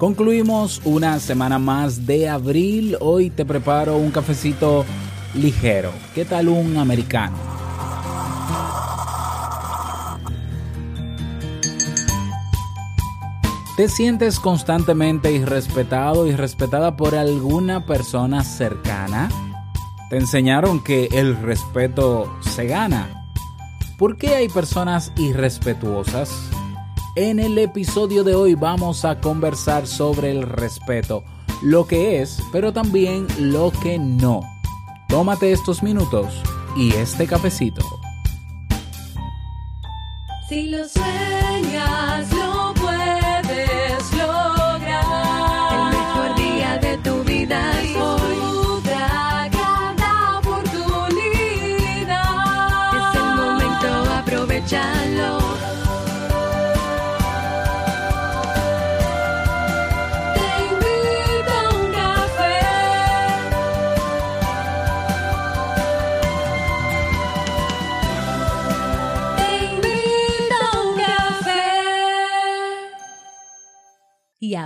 Concluimos una semana más de abril. Hoy te preparo un cafecito ligero. ¿Qué tal un americano? ¿Te sientes constantemente irrespetado y respetada por alguna persona cercana? ¿Te enseñaron que el respeto se gana? ¿Por qué hay personas irrespetuosas? En el episodio de hoy vamos a conversar sobre el respeto, lo que es, pero también lo que no. Tómate estos minutos y este cafecito. Si lo sueñas, lo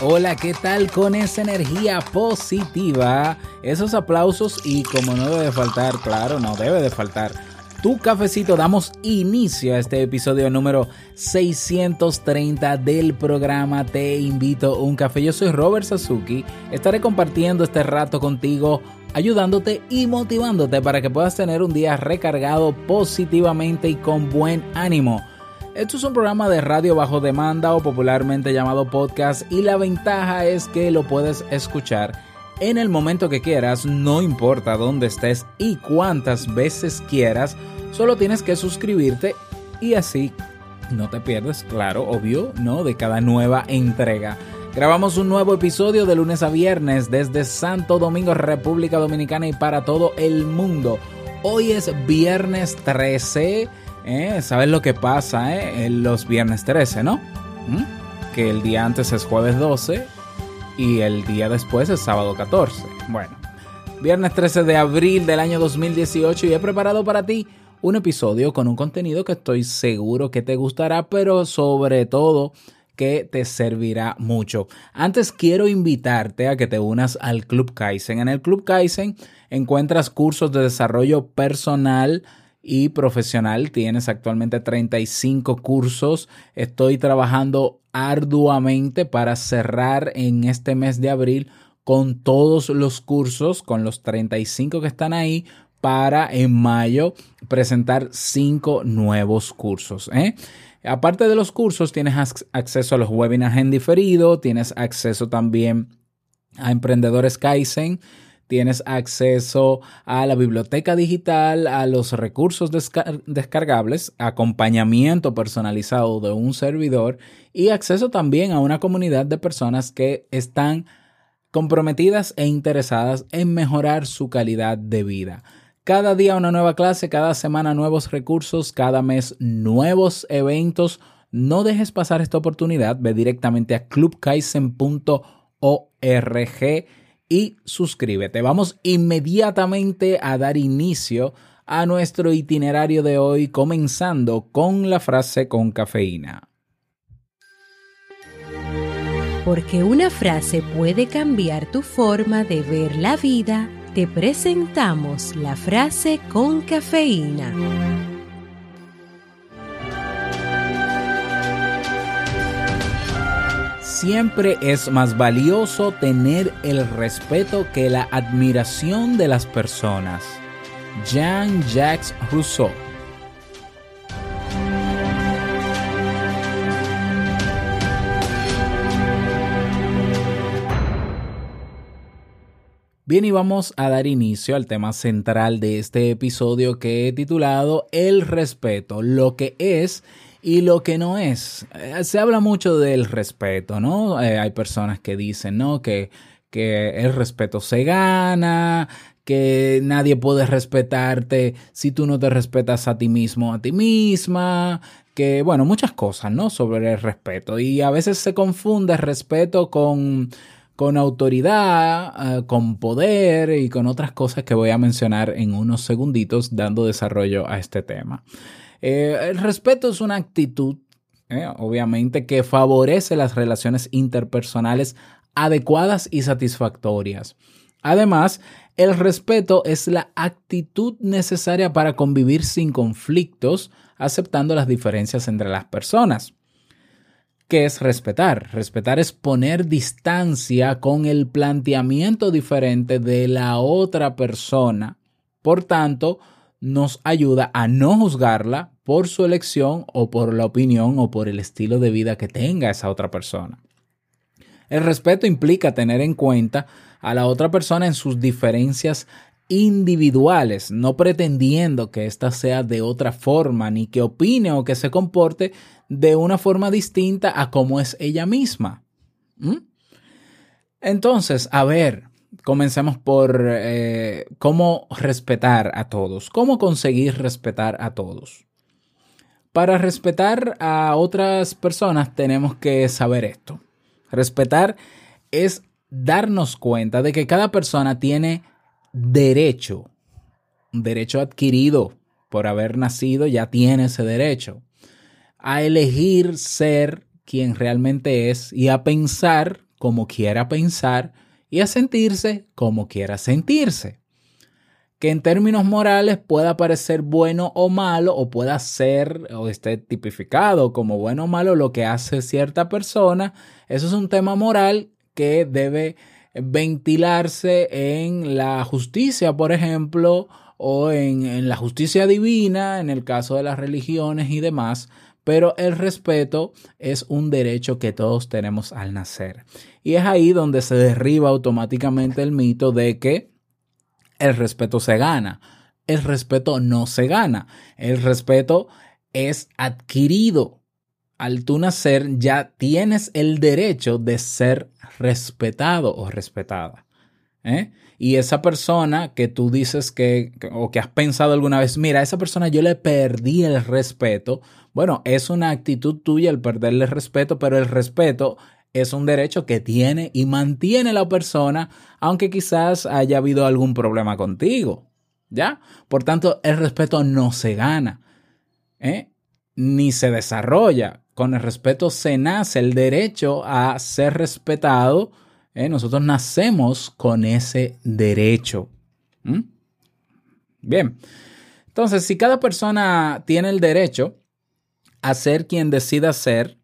Hola, ¿qué tal con esa energía positiva? Esos aplausos y como no debe de faltar, claro, no debe de faltar. Tu cafecito, damos inicio a este episodio número 630 del programa Te invito a un café. Yo soy Robert Sasuki, estaré compartiendo este rato contigo, ayudándote y motivándote para que puedas tener un día recargado positivamente y con buen ánimo. Esto es un programa de radio bajo demanda o popularmente llamado podcast y la ventaja es que lo puedes escuchar en el momento que quieras, no importa dónde estés y cuántas veces quieras, solo tienes que suscribirte y así no te pierdes, claro, obvio, ¿no? De cada nueva entrega. Grabamos un nuevo episodio de lunes a viernes desde Santo Domingo, República Dominicana y para todo el mundo. Hoy es viernes 13. ¿Eh? ¿Sabes lo que pasa eh? los viernes 13, no? ¿Mm? Que el día antes es jueves 12 y el día después es sábado 14. Bueno, viernes 13 de abril del año 2018 y he preparado para ti un episodio con un contenido que estoy seguro que te gustará, pero sobre todo que te servirá mucho. Antes quiero invitarte a que te unas al Club Kaizen. En el Club Kaizen encuentras cursos de desarrollo personal, y profesional. Tienes actualmente 35 cursos. Estoy trabajando arduamente para cerrar en este mes de abril con todos los cursos, con los 35 que están ahí, para en mayo presentar 5 nuevos cursos. ¿eh? Aparte de los cursos, tienes acceso a los webinars en diferido, tienes acceso también a Emprendedores Kaizen tienes acceso a la biblioteca digital, a los recursos descargables, acompañamiento personalizado de un servidor y acceso también a una comunidad de personas que están comprometidas e interesadas en mejorar su calidad de vida. Cada día una nueva clase, cada semana nuevos recursos, cada mes nuevos eventos. No dejes pasar esta oportunidad, ve directamente a clubkaizen.org y suscríbete. Vamos inmediatamente a dar inicio a nuestro itinerario de hoy, comenzando con la frase con cafeína. Porque una frase puede cambiar tu forma de ver la vida, te presentamos la frase con cafeína. Siempre es más valioso tener el respeto que la admiración de las personas. Jean-Jacques Rousseau Bien, y vamos a dar inicio al tema central de este episodio que he titulado El respeto, lo que es y lo que no es. Eh, se habla mucho del respeto, ¿no? Eh, hay personas que dicen, ¿no? Que, que el respeto se gana, que nadie puede respetarte si tú no te respetas a ti mismo, a ti misma, que bueno, muchas cosas, ¿no? Sobre el respeto. Y a veces se confunde respeto con, con autoridad, eh, con poder y con otras cosas que voy a mencionar en unos segunditos dando desarrollo a este tema. Eh, el respeto es una actitud, eh, obviamente, que favorece las relaciones interpersonales adecuadas y satisfactorias. Además, el respeto es la actitud necesaria para convivir sin conflictos, aceptando las diferencias entre las personas. ¿Qué es respetar? Respetar es poner distancia con el planteamiento diferente de la otra persona. Por tanto, nos ayuda a no juzgarla por su elección o por la opinión o por el estilo de vida que tenga esa otra persona. El respeto implica tener en cuenta a la otra persona en sus diferencias individuales, no pretendiendo que ésta sea de otra forma, ni que opine o que se comporte de una forma distinta a como es ella misma. ¿Mm? Entonces, a ver, comencemos por eh, cómo respetar a todos, cómo conseguir respetar a todos. Para respetar a otras personas tenemos que saber esto. Respetar es darnos cuenta de que cada persona tiene derecho, derecho adquirido por haber nacido, ya tiene ese derecho, a elegir ser quien realmente es y a pensar como quiera pensar y a sentirse como quiera sentirse. Que en términos morales pueda parecer bueno o malo o pueda ser o esté tipificado como bueno o malo lo que hace cierta persona, eso es un tema moral que debe ventilarse en la justicia, por ejemplo, o en, en, la justicia divina, en el caso de las religiones y demás, pero el respeto es un derecho que todos tenemos al nacer. Y es ahí donde se derriba automáticamente el mito de que el respeto se gana. El respeto no se gana. El respeto es adquirido al tú nacer ya tienes el derecho de ser respetado o respetada. ¿eh? Y esa persona que tú dices que, o que has pensado alguna vez, mira, a esa persona yo le perdí el respeto. Bueno, es una actitud tuya el perderle el respeto, pero el respeto es un derecho que tiene y mantiene la persona, aunque quizás haya habido algún problema contigo. ¿Ya? Por tanto, el respeto no se gana, ¿eh? ni se desarrolla con el respeto se nace el derecho a ser respetado. ¿Eh? Nosotros nacemos con ese derecho. ¿Mm? Bien, entonces si cada persona tiene el derecho a ser quien decida ser,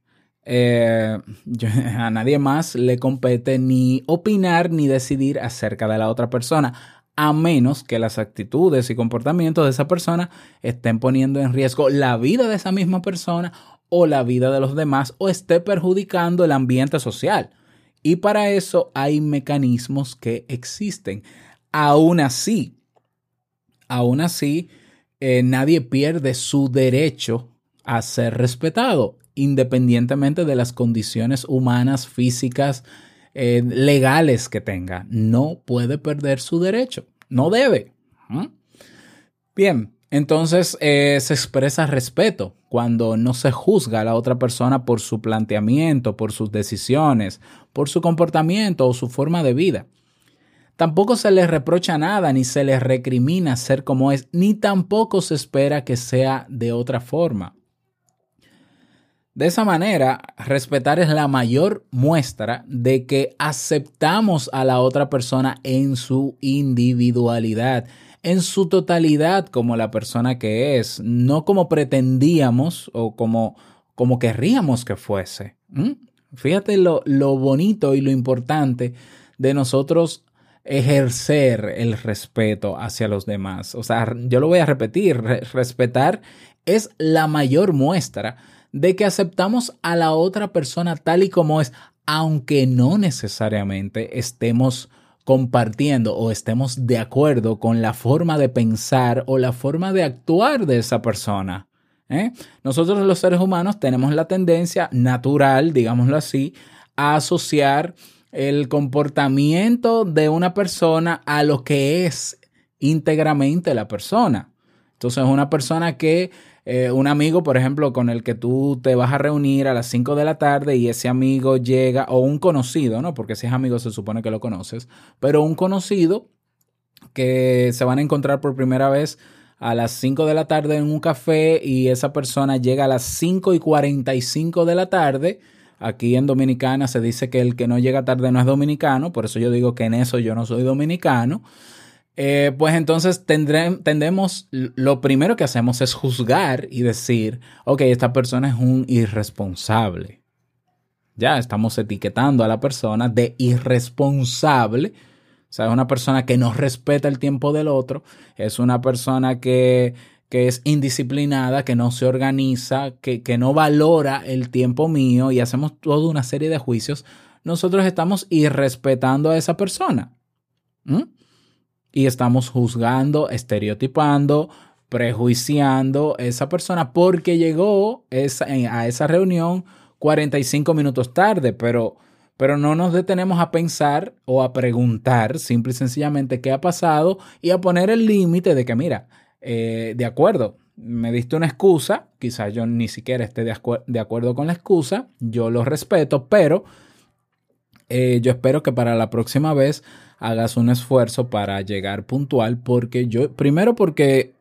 eh, a nadie más le compete ni opinar ni decidir acerca de la otra persona, a menos que las actitudes y comportamientos de esa persona estén poniendo en riesgo la vida de esa misma persona o la vida de los demás o esté perjudicando el ambiente social. Y para eso hay mecanismos que existen. Aún así, aún así, eh, nadie pierde su derecho a ser respetado, independientemente de las condiciones humanas, físicas, eh, legales que tenga. No puede perder su derecho. No debe. Bien, entonces eh, se expresa respeto cuando no se juzga a la otra persona por su planteamiento, por sus decisiones, por su comportamiento o su forma de vida. Tampoco se le reprocha nada ni se le recrimina ser como es, ni tampoco se espera que sea de otra forma. De esa manera, respetar es la mayor muestra de que aceptamos a la otra persona en su individualidad en su totalidad como la persona que es, no como pretendíamos o como, como querríamos que fuese. Fíjate lo, lo bonito y lo importante de nosotros ejercer el respeto hacia los demás. O sea, yo lo voy a repetir, respetar es la mayor muestra de que aceptamos a la otra persona tal y como es, aunque no necesariamente estemos compartiendo o estemos de acuerdo con la forma de pensar o la forma de actuar de esa persona. ¿eh? Nosotros los seres humanos tenemos la tendencia natural, digámoslo así, a asociar el comportamiento de una persona a lo que es íntegramente la persona. Entonces, una persona que, eh, un amigo, por ejemplo, con el que tú te vas a reunir a las 5 de la tarde y ese amigo llega, o un conocido, ¿no? Porque si es amigo se supone que lo conoces, pero un conocido que se van a encontrar por primera vez a las 5 de la tarde en un café y esa persona llega a las 5 y 45 de la tarde. Aquí en Dominicana se dice que el que no llega tarde no es dominicano, por eso yo digo que en eso yo no soy dominicano. Eh, pues entonces tendré, tendemos, lo primero que hacemos es juzgar y decir, ok, esta persona es un irresponsable. Ya estamos etiquetando a la persona de irresponsable o sea, es una persona que no respeta el tiempo del otro, es una persona que, que es indisciplinada, que no se organiza, que, que, no valora el tiempo mío y hacemos toda una serie de juicios, nosotros estamos irrespetando a esa persona. ¿Mm? Y estamos juzgando, estereotipando, prejuiciando a esa persona porque llegó esa, a esa reunión 45 minutos tarde, pero pero no nos detenemos a pensar o a preguntar simple y sencillamente qué ha pasado y a poner el límite de que, mira, eh, de acuerdo, me diste una excusa, quizás yo ni siquiera esté de, de acuerdo con la excusa, yo lo respeto, pero eh, yo espero que para la próxima vez hagas un esfuerzo para llegar puntual, porque yo, primero porque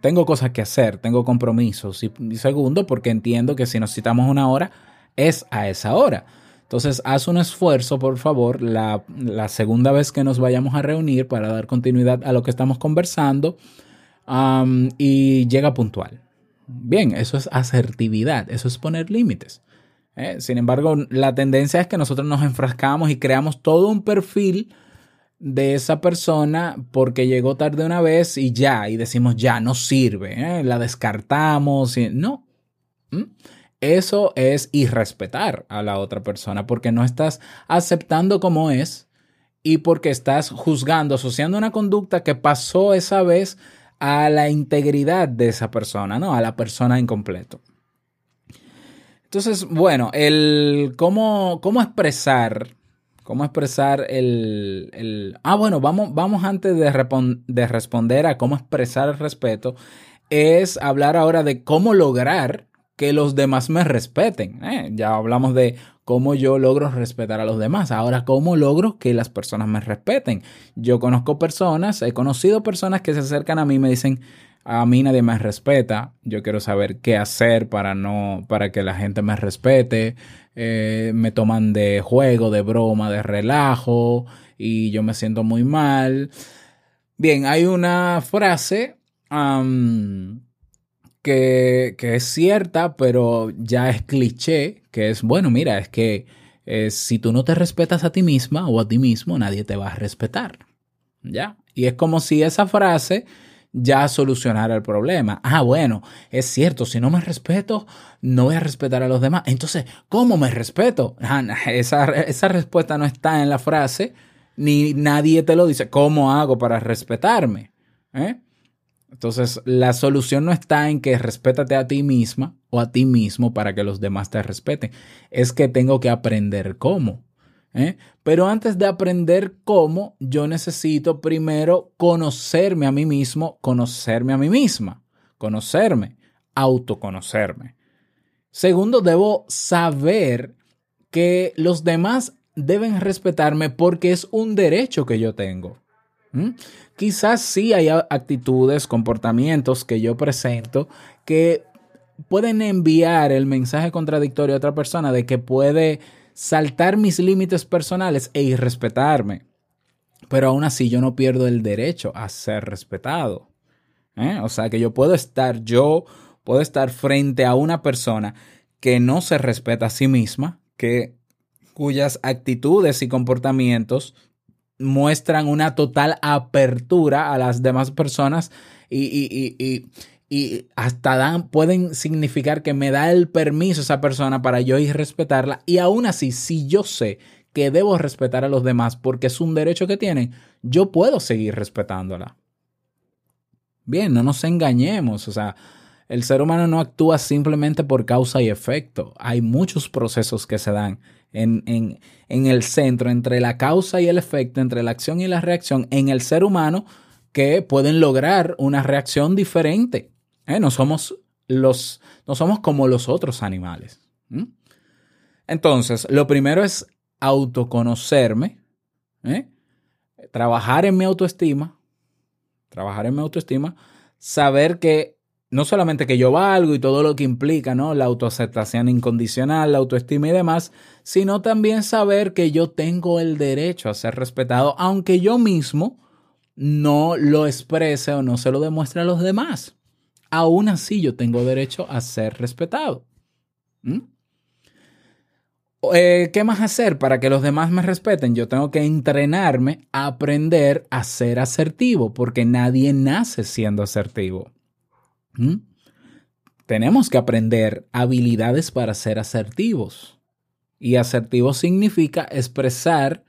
tengo cosas que hacer, tengo compromisos, y, segundo porque entiendo que si nos citamos una hora, es a esa hora. Entonces, haz un esfuerzo, por favor, la, segunda vez que nos vayamos a reunir para dar continuidad a lo que estamos conversando y llega puntual. Bien, eso es asertividad, eso es poner límites. ¿Eh? Sin embargo, la tendencia es que nosotros nos enfrascamos y creamos todo un perfil de esa persona porque llegó tarde una vez y ya, y decimos ya, no sirve, ¿eh? la descartamos. Y, no. ¿Mm? Eso es irrespetar a la otra persona porque no estás aceptando como es y porque estás juzgando, asociando una conducta que pasó esa vez a la integridad de esa persona, ¿no? A la persona en completo. Entonces, bueno, el cómo, cómo expresar, cómo expresar el, el, Ah, bueno, vamos, vamos antes de, de responder a cómo expresar el respeto, es hablar ahora de cómo lograr que los demás me respeten. ¿eh? Ya hablamos de cómo yo logro respetar a los demás. Ahora, ¿cómo logro que las personas me respeten? Yo conozco personas, he conocido personas que se acercan a mí y me dicen, a mí nadie me respeta, yo quiero saber qué hacer para no, para que la gente me respete, eh, me toman de juego, de broma, de relajo y yo me siento muy mal. Bien, hay una frase que, que, es cierta, pero ya es cliché, que es, bueno, mira, es que eh, si tú no te respetas a ti misma o a ti mismo, nadie te va a respetar. ¿Ya? Y es como si esa frase ya solucionara el problema. Ah, bueno, es cierto, si no me respeto, no voy a respetar a los demás. Entonces, ¿cómo me respeto? Ah, esa, esa respuesta no está en la frase, ni nadie te lo dice. ¿Cómo hago para respetarme? ¿Eh? Entonces, la solución no está en que respétate a ti misma o a ti mismo para que los demás te respeten. Es que tengo que aprender cómo. ¿Eh? Pero antes de aprender cómo, yo necesito primero conocerme a mí mismo, conocerme a mí misma, conocerme, autoconocerme. Segundo, debo saber que los demás deben respetarme porque es un derecho que yo tengo. Quizás sí hay actitudes, comportamientos que yo presento que pueden enviar el mensaje contradictorio a otra persona de que puede saltar mis límites personales e irrespetarme. Pero aún así yo no pierdo el derecho a ser respetado. ¿eh? O sea que yo puedo estar, yo puedo estar frente a una persona que no se respeta a sí misma, que cuyas actitudes y comportamientos muestran una total apertura a las demás personas y, y, y, y, hasta dan, pueden significar que me da el permiso esa persona para yo ir respetarla. Y aún así, si yo sé que debo respetar a los demás porque es un derecho que tienen, yo puedo seguir respetándola. Bien, no nos engañemos, o sea, el ser humano no actúa simplemente por causa y efecto. Hay muchos procesos que se dan en, en, en, el centro entre la causa y el efecto, entre la acción y la reacción en el ser humano que pueden lograr una reacción diferente. ¿Eh? No, somos los, no somos como los otros animales. Entonces, lo primero es autoconocerme, ¿eh? trabajar en mi autoestima, trabajar en mi autoestima, saber que no solamente que yo valgo y todo lo que implica, ¿no? La autoaceptación incondicional, la autoestima y demás, sino también saber que yo tengo el derecho a ser respetado, aunque yo mismo no lo exprese o no se lo demuestre a los demás. Aún así yo tengo derecho a ser respetado. ¿Mm? Eh, ¿Qué más hacer para que los demás me respeten? Yo tengo que entrenarme a aprender a ser asertivo, porque nadie nace siendo asertivo. ¿Mm? Tenemos que aprender habilidades para ser asertivos. Y asertivo significa expresar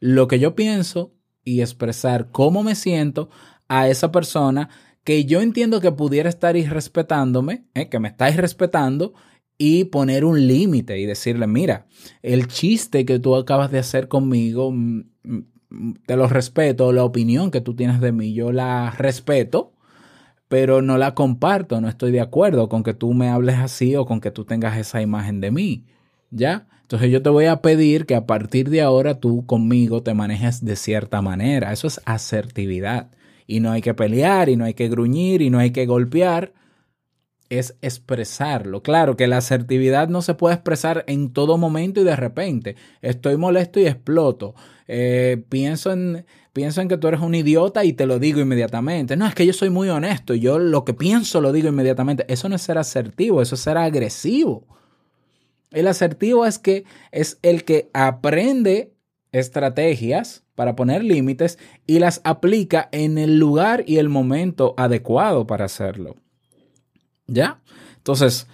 lo que yo pienso y expresar cómo me siento a esa persona que yo entiendo que pudiera estar irrespetándome, ¿eh? que me está irrespetando, y poner un límite y decirle, mira, el chiste que tú acabas de hacer conmigo, mm, mm, te lo respeto, la opinión que tú tienes de mí, yo la respeto, pero no la comparto, no estoy de acuerdo con que tú me hables así o con que tú tengas esa imagen de mí, ¿ya? Entonces yo te voy a pedir que a partir de ahora tú conmigo te manejes de cierta manera. Eso es asertividad. Y no hay que pelear, y no hay que gruñir, y no hay que golpear. Es expresarlo. Claro que la asertividad no se puede expresar en todo momento y de repente. Estoy molesto y exploto. Eh, pienso, en, pienso en que tú eres un idiota y te lo digo inmediatamente. No, es que yo soy muy honesto. Yo lo que pienso lo digo inmediatamente. Eso no es ser asertivo, eso es ser agresivo. El asertivo es que es el que aprende estrategias para poner límites y las aplica en el lugar y el momento adecuado para hacerlo. ¿Ya? Entonces,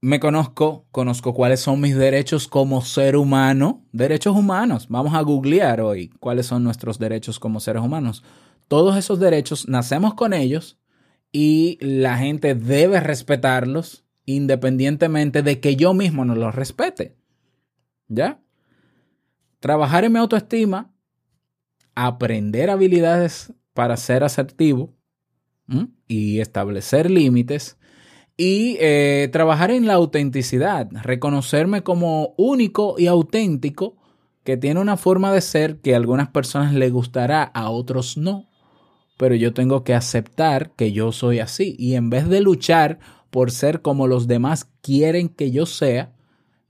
me conozco, conozco cuáles son mis derechos como ser humano, derechos humanos. Vamos a googlear hoy cuáles son nuestros derechos como seres humanos. Todos esos derechos nacemos con ellos y la gente debe respetarlos independientemente de que yo mismo no los respete. ¿Ya? Trabajar en mi autoestima, aprender habilidades para ser asertivo y establecer límites y eh, trabajar en la autenticidad, reconocerme como único y auténtico que tiene una forma de ser que a algunas personas les gustará, a otros no. Pero yo tengo que aceptar que yo soy así y en vez de luchar por ser como los demás quieren que yo sea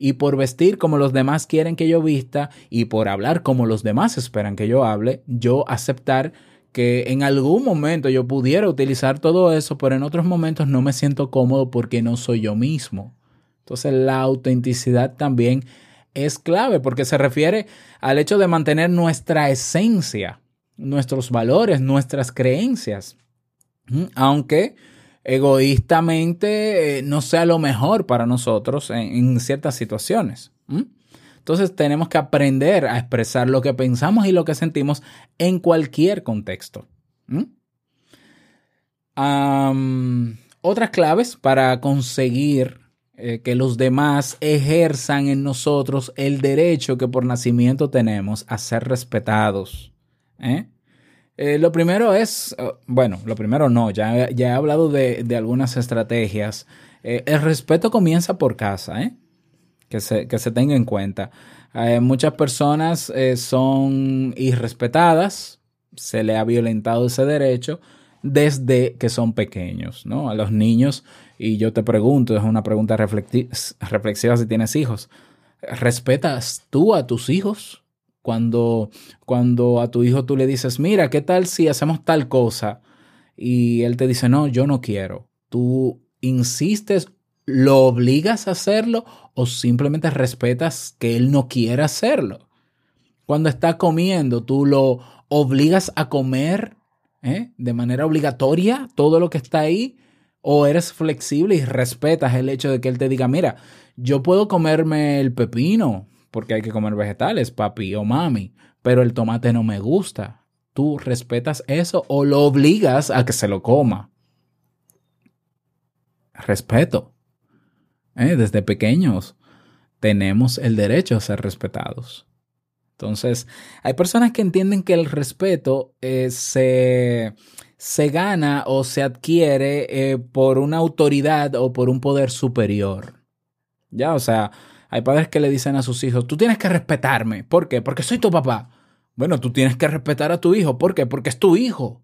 y por vestir como los demás quieren que yo vista y por hablar como los demás esperan que yo hable, yo aceptar que en algún momento yo pudiera utilizar todo eso, pero en otros momentos no me siento cómodo porque no soy yo mismo. Entonces la autenticidad también es clave porque se refiere al hecho de mantener nuestra esencia, nuestros valores, nuestras creencias. Aunque egoístamente eh, no sea lo mejor para nosotros en, ciertas situaciones. Entonces tenemos que aprender a expresar lo que pensamos y lo que sentimos en cualquier contexto. Otras claves para conseguir eh, que los demás ejerzan en nosotros el derecho que por nacimiento tenemos a ser respetados. ¿eh? Eh, lo primero es, eh, bueno, lo primero no, ya, ya he hablado de, de algunas estrategias. Eh, el respeto comienza por casa, ¿eh? que, se, que se tenga en cuenta. Muchas personas son irrespetadas, se le ha violentado ese derecho desde que son pequeños, ¿no? A los niños, y yo te pregunto, es una pregunta reflexiva si tienes hijos, ¿respetas tú a tus hijos? Cuando, cuando a tu hijo tú le dices, mira, ¿qué tal si hacemos tal cosa? Y él te dice, no, yo no quiero. Tú insistes, lo obligas a hacerlo o simplemente respetas que él no quiera hacerlo. Cuando está comiendo, tú lo obligas a comer ¿eh? de manera obligatoria todo lo que está ahí o eres flexible y respetas el hecho de que él te diga, mira, yo puedo comerme el pepino porque hay que comer vegetales, papi o mami, pero el tomate no me gusta. Tú respetas eso o lo obligas a que se lo coma. Respeto. ¿Eh? Desde pequeños tenemos el derecho a ser respetados. Entonces, hay personas que entienden que el respeto eh, se, se gana o se adquiere eh, por una autoridad o por un poder superior. Ya, o sea, hay padres que le dicen a sus hijos, tú tienes que respetarme. ¿Por qué? Porque soy tu papá. Bueno, tú tienes que respetar a tu hijo. ¿Por qué? Porque es tu hijo.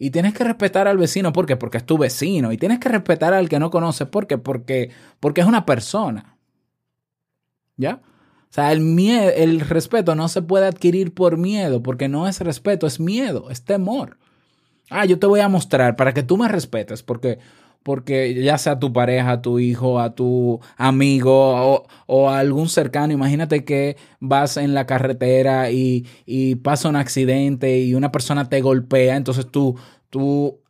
Y tienes que respetar al vecino. ¿Por qué? Porque es tu vecino. Y tienes que respetar al que no conoces. ¿Por qué? Porque, porque es una persona. ¿Ya? O sea, el, miedo, el respeto no se puede adquirir por miedo, porque no es respeto, es miedo, es temor. Ah, yo te voy a mostrar para que tú me respetes, porque, porque ya sea tu pareja, tu hijo, a tu amigo o, o a algún cercano, imagínate que vas en la carretera y, y pasa un accidente y una persona te golpea, entonces tú, tú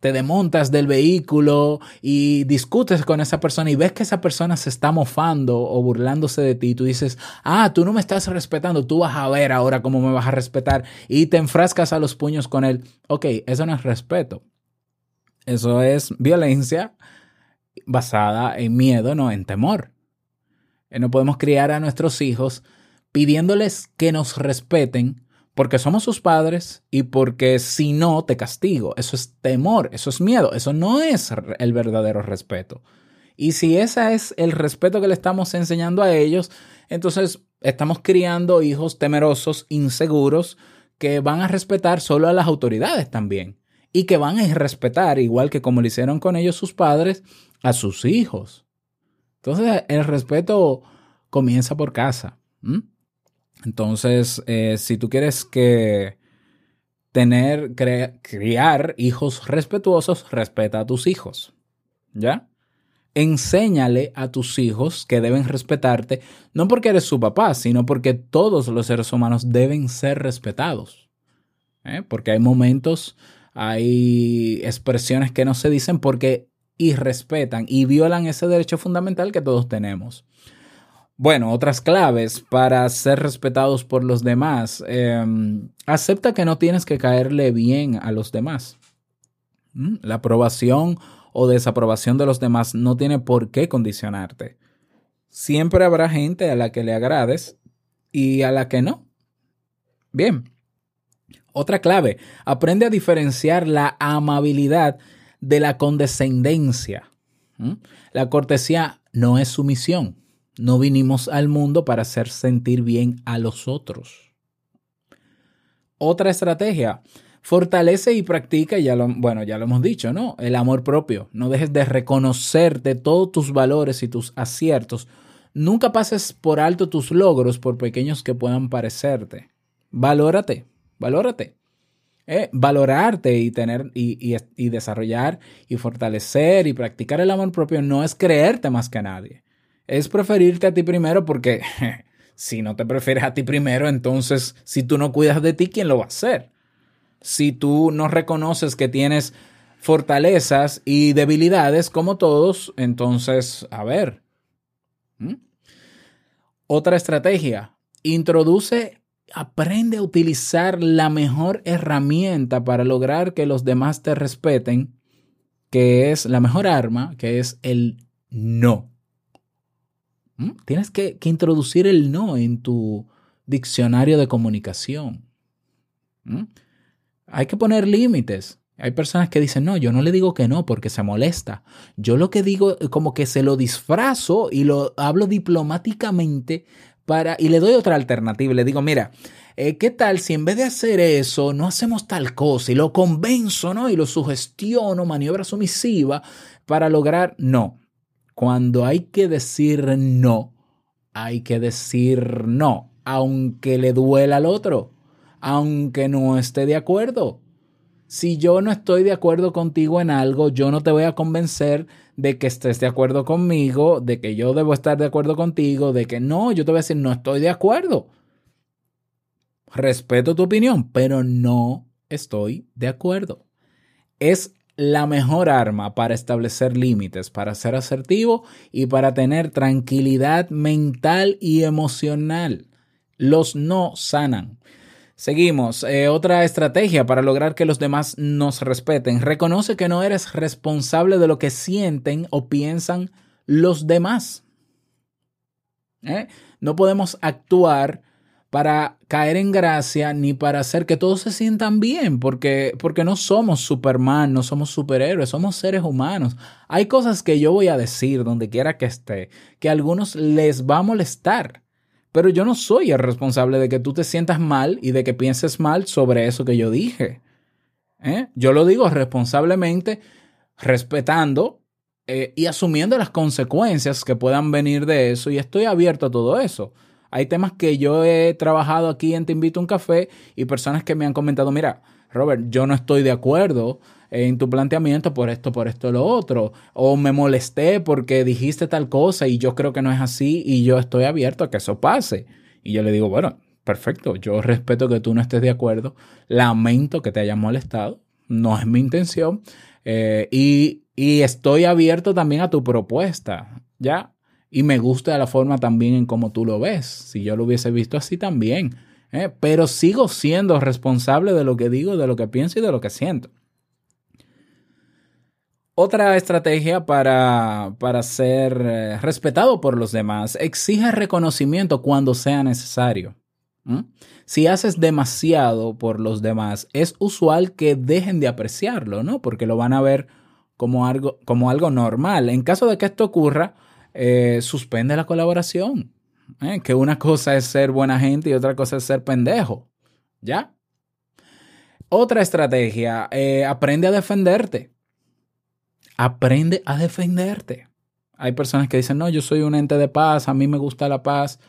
te desmontas del vehículo y discutes con esa persona y ves que esa persona se está mofando o burlándose de ti, tú dices, ah, tú no me estás respetando, tú vas a ver ahora cómo me vas a respetar y te enfrascas a los puños con él. Ok, eso no es respeto. Eso es violencia basada en miedo, no en temor. Eh, No podemos criar a nuestros hijos pidiéndoles que nos respeten porque somos sus padres y porque si no te castigo. Eso es temor, eso es miedo, eso no es el verdadero respeto. Y si ese es el respeto que le estamos enseñando a ellos, entonces estamos criando hijos temerosos, inseguros, que van a respetar solo a las autoridades también. Y que van a respetar, igual que como lo hicieron con ellos sus padres, a sus hijos. Entonces el respeto comienza por casa. Entonces, eh, si tú quieres que tener, criar hijos respetuosos, respeta a tus hijos. ¿Ya? Enséñale a tus hijos que deben respetarte, no porque eres su papá, sino porque todos los seres humanos deben ser respetados. ¿Eh? Porque hay momentos, hay expresiones que no se dicen porque irrespetan y violan ese derecho fundamental que todos tenemos. Bueno, otras claves para ser respetados por los demás. Eh, acepta que no tienes que caerle bien a los demás. ¿Mm? La aprobación o desaprobación de los demás no tiene por qué condicionarte. Siempre habrá gente a la que le agrades y a la que no. Bien. Otra clave, aprende a diferenciar la amabilidad de la condescendencia. ¿Mm? La cortesía no es sumisión. No vinimos al mundo para hacer sentir bien a los otros. Otra estrategia, fortalece y practica, ya lo, bueno, ya lo hemos dicho, ¿no? El amor propio. No dejes de reconocerte todos tus valores y tus aciertos. Nunca pases por alto tus logros, por pequeños que puedan parecerte. Valórate, valórate. Eh, valorarte y tener y, desarrollar y fortalecer y practicar el amor propio no es creerte más que nadie. Es preferirte a ti primero porque si no te prefieres a ti primero, entonces si tú no cuidas de ti, ¿quién lo va a hacer? Si tú no reconoces que tienes fortalezas y debilidades como todos, entonces, a ver. Otra estrategia, introduce, aprende a utilizar la mejor herramienta para lograr que los demás te respeten, que es la mejor arma, que es el no. ¿Mm? Tienes que, introducir el no en tu diccionario de comunicación. ¿Mm? Hay que poner límites. Hay personas que dicen, no, yo no le digo que no porque se molesta. Yo lo que digo, como que se lo disfrazo y lo hablo diplomáticamente y le doy otra alternativa. Le digo, mira, eh, ¿qué tal si en vez de hacer eso, no hacemos tal cosa y lo convenzo, ¿no? Y lo sugestiono, maniobra sumisiva para lograr, no. Cuando hay que decir no, hay que decir no, aunque le duela al otro, aunque no esté de acuerdo. Si yo no estoy de acuerdo contigo en algo, yo no te voy a convencer de que estés de acuerdo conmigo, de que yo debo estar de acuerdo contigo, de que no, yo te voy a decir, no estoy de acuerdo. Respeto tu opinión, pero no estoy de acuerdo. Es la mejor arma para establecer límites, para ser asertivo y para tener tranquilidad mental y emocional. Los no sanan. Seguimos. Eh, otra estrategia para lograr que los demás nos respeten. Reconoce que no eres responsable de lo que sienten o piensan los demás. ¿Eh? No podemos actuar para caer en gracia ni para hacer que todos se sientan bien, porque, porque no somos Superman, no somos superhéroes, somos seres humanos. Hay cosas que yo voy a decir donde quiera que esté, que a algunos les va a molestar, pero yo no soy el responsable de que tú te sientas mal y de que pienses mal sobre eso que yo dije. ¿Eh? Yo lo digo responsablemente, respetando eh, y asumiendo las consecuencias que puedan venir de eso y estoy abierto a todo eso. Hay temas que yo he trabajado aquí en Te Invito a un Café y personas que me han comentado, mira, Robert, yo no estoy de acuerdo en tu planteamiento por esto, por esto, lo otro. O me molesté porque dijiste tal cosa y yo creo que no es así y yo estoy abierto a que eso pase. Y yo le digo, bueno, perfecto, yo respeto que tú no estés de acuerdo, lamento que te haya molestado, no es mi intención eh, y, y estoy abierto también a tu propuesta, ¿ya? Y me gusta la forma también en cómo tú lo ves. Si yo lo hubiese visto así también. ¿eh? Pero sigo siendo responsable de lo que digo, de lo que pienso y de lo que siento. Otra estrategia para, para ser eh, respetado por los demás exige reconocimiento cuando sea necesario. Si haces demasiado por los demás, es usual que dejen de apreciarlo, ¿no? Porque lo van a ver como algo, como algo normal. En caso de que esto ocurra, eh, suspende la colaboración. ¿eh? Que una cosa es ser buena gente y otra cosa es ser pendejo. ¿Ya? Otra estrategia, aprende a defenderte. Aprende a defenderte. Hay personas que dicen, no, yo soy un ente de paz, a mí me gusta la paz.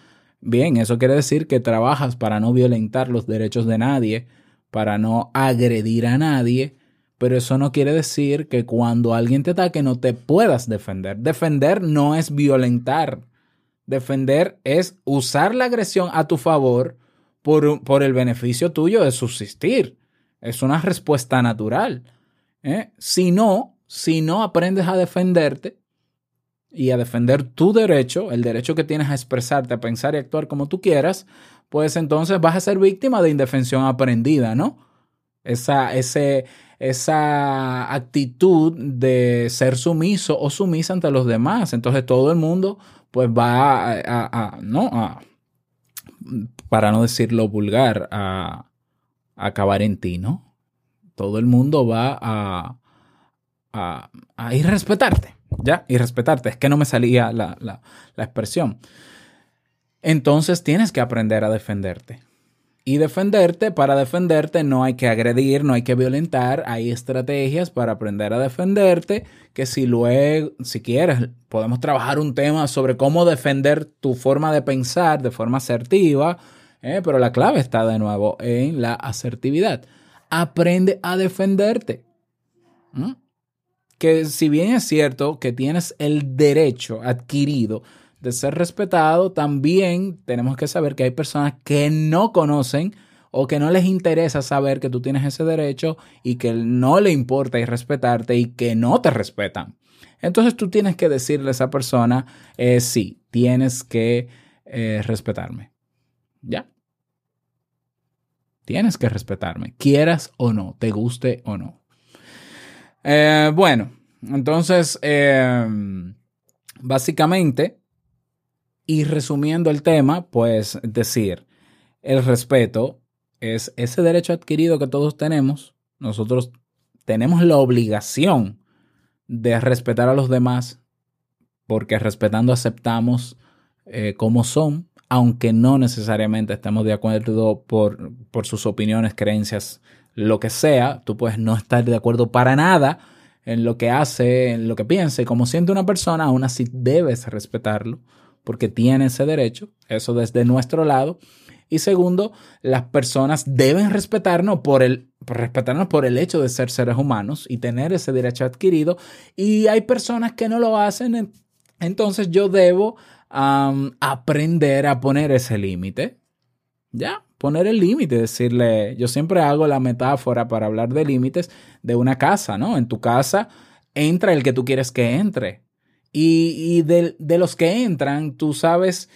Bien, eso quiere decir que trabajas para no violentar los derechos de nadie, para no agredir a nadie, pero eso no quiere decir que cuando alguien te ataque no te puedas defender. Defender no es violentar. Defender es usar la agresión a tu favor por, por el beneficio tuyo de subsistir. Es una respuesta natural. ¿eh? Si no, si no aprendes a defenderte y a defender tu derecho, el derecho que tienes a expresarte, a pensar y actuar como tú quieras, pues entonces vas a ser víctima de indefensión aprendida, ¿no? Esa, ese, esa actitud de ser sumiso o sumisa ante los demás. Entonces todo el mundo pues va a, no, a, para no decirlo vulgar, a acabar en ti, ¿no? Todo el mundo va a, a, a irrespetarte, ¿ya? Irrespetarte. Es que no me salía la, la, la expresión. Entonces tienes que aprender a defenderte. Y defenderte, para defenderte no hay que agredir, no hay que violentar, hay estrategias para aprender a defenderte, que si luego, si quieres, podemos trabajar un tema sobre cómo defender tu forma de pensar de forma asertiva, ¿eh? pero la clave está de nuevo en la asertividad. Aprende a defenderte. ¿Mm? Que si bien es cierto que tienes el derecho adquirido de ser respetado, también tenemos que saber que hay personas que no conocen o que no les interesa saber que tú tienes ese derecho y que no le importa y respetarte y que no te respetan. Entonces tú tienes que decirle a esa persona, eh, sí, tienes que eh, respetarme. ¿Ya? Tienes que respetarme, quieras o no, te guste o no. Eh, bueno, entonces, eh, básicamente, y resumiendo el tema, pues decir, el respeto es ese derecho adquirido que todos tenemos. Nosotros tenemos la obligación de respetar a los demás porque respetando aceptamos eh, como son, aunque no necesariamente estemos de acuerdo por, por sus opiniones, creencias, lo que sea. Tú puedes no estar de acuerdo para nada en lo que hace, en lo que piensa como siente una persona, aún así debes respetarlo porque tiene ese derecho, eso desde nuestro lado. Y segundo, las personas deben respetarnos por el, respetarnos por el hecho de ser seres humanos y tener ese derecho adquirido. Y hay personas que no lo hacen, en- entonces yo debo aprender a poner ese límite. Ya, poner el límite, decirle, yo siempre hago la metáfora para hablar de límites de una casa, ¿no? En tu casa entra el que tú quieres que entre. Y, de, los que entran, tú sabes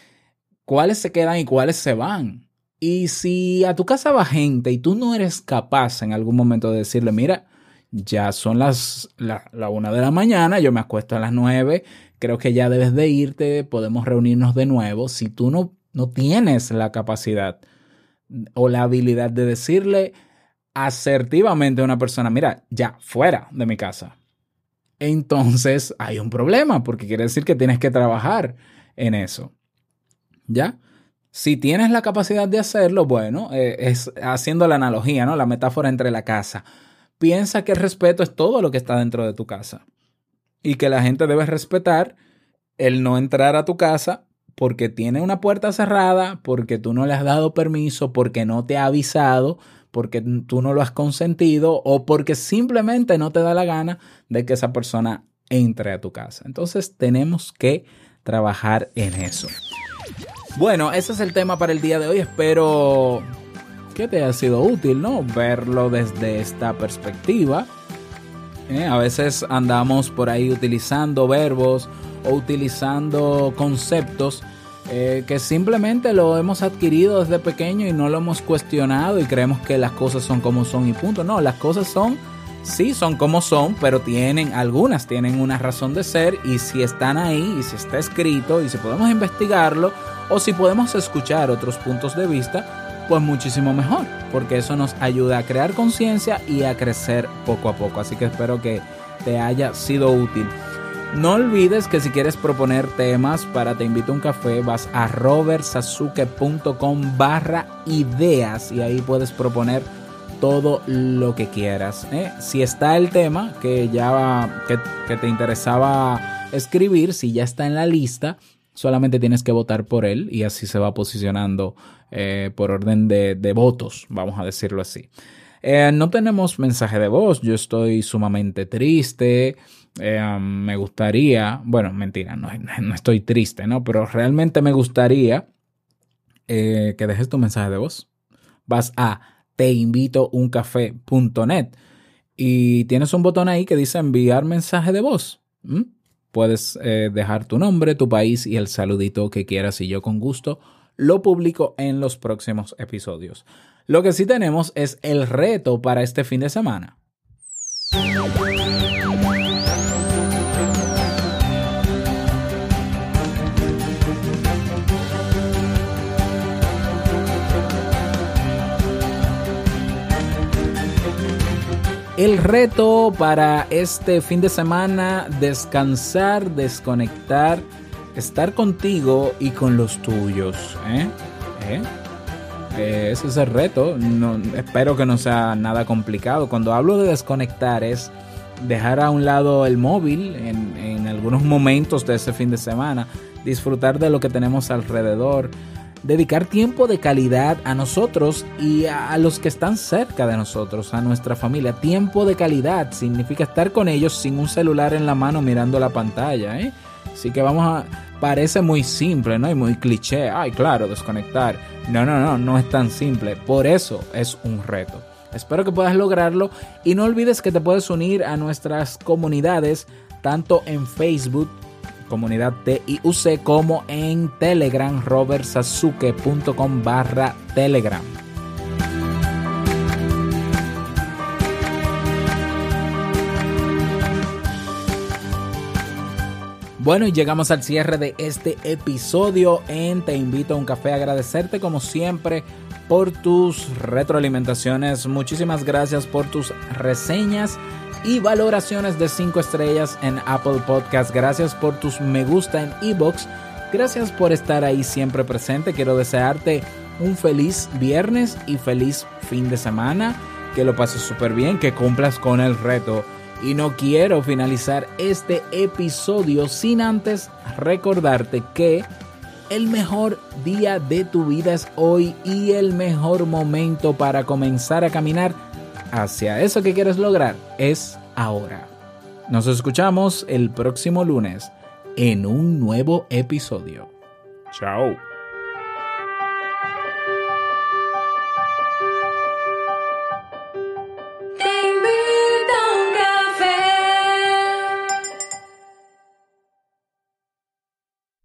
cuáles se quedan y cuáles se van. Y si a tu casa va gente y tú no eres capaz en algún momento de decirle, mira, ya son las la, la una de la mañana, yo me acuesto a las nueve, creo que ya debes de irte, podemos reunirnos de nuevo. Si tú no, no tienes la capacidad o la habilidad de decirle asertivamente a una persona, mira, ya, fuera de mi casa. Entonces hay un problema porque quiere decir que tienes que trabajar en eso. ¿Ya? Si tienes la capacidad de hacerlo, bueno, eh, es haciendo la analogía, ¿no? La metáfora entre la casa. Piensa que el respeto es todo lo que está dentro de tu casa y que la gente debe respetar el no entrar a tu casa porque tiene una puerta cerrada, porque tú no le has dado permiso, porque no te ha avisado, porque tú no lo has consentido o porque simplemente no te da la gana de que esa persona entre a tu casa. Entonces tenemos que trabajar en eso. Bueno, ese es el tema para el día de hoy. Espero que te haya sido útil, ¿no? Verlo desde esta perspectiva. ¿eh? A veces andamos por ahí utilizando verbos o utilizando conceptos eh, que simplemente lo hemos adquirido desde pequeño y no lo hemos cuestionado y creemos que las cosas son como son y punto. No, las cosas son, sí, son como son, pero tienen, algunas tienen una razón de ser y si están ahí y si está escrito y si podemos investigarlo o si podemos escuchar otros puntos de vista, pues muchísimo mejor, porque eso nos ayuda a crear conciencia y a crecer poco a poco. Así que espero que te haya sido útil. No olvides que si quieres proponer temas para Te invito a un café, vas a robertsasuke.com barra ideas y ahí puedes proponer todo lo que quieras. ¿eh? Si está el tema que ya que, que te interesaba escribir, si ya está en la lista, solamente tienes que votar por él y así se va posicionando eh, por orden de, de, votos, vamos a decirlo así. Eh, no tenemos mensaje de voz, yo estoy sumamente triste, eh, me gustaría, bueno, mentira, no, estoy triste, ¿no? Pero realmente me gustaría eh, que dejes tu mensaje de voz. Vas a teinvitouncafé.net y tienes un botón ahí que dice enviar mensaje de voz. Puedes eh, dejar tu nombre, tu país y el saludito que quieras y yo con gusto lo publico en los próximos episodios. Lo que sí tenemos es el reto para este fin de semana. El reto para este fin de semana, descansar, desconectar, estar contigo y con los tuyos. ¿eh? ¿Eh? Eh, ese es el reto. Espero que no sea nada complicado. Cuando hablo de desconectar es dejar a un lado el móvil en, en algunos momentos de ese fin de semana, disfrutar de lo que tenemos alrededor, dedicar tiempo de calidad a nosotros y a, los que están cerca de nosotros, a nuestra familia. Tiempo de calidad significa estar con ellos sin un celular en la mano mirando la pantalla. ¿eh? Así que vamos a... Parece muy simple, ¿no? Y muy cliché. Ay, claro, desconectar. No, no, no, no es tan simple. Por eso es un reto. Espero que puedas lograrlo y no olvides que te puedes unir a nuestras comunidades tanto en Facebook comunidad TIUC como en Telegram robertsasuke.com barra Telegram. Bueno, y llegamos al cierre de este episodio en Te invito a un café. Agradecerte como siempre por tus retroalimentaciones. Muchísimas gracias por tus reseñas y valoraciones de 5 estrellas en Apple Podcast. Gracias por tus me gusta en iBox. Gracias por estar ahí siempre presente. Quiero desearte un feliz viernes y feliz fin de semana. Que lo pases súper bien, que cumplas con el reto. Y no quiero finalizar este episodio sin antes recordarte que el mejor día de tu vida es hoy y el mejor momento para comenzar a caminar hacia eso que quieres lograr es ahora. Nos escuchamos el próximo lunes en un nuevo episodio. Chao.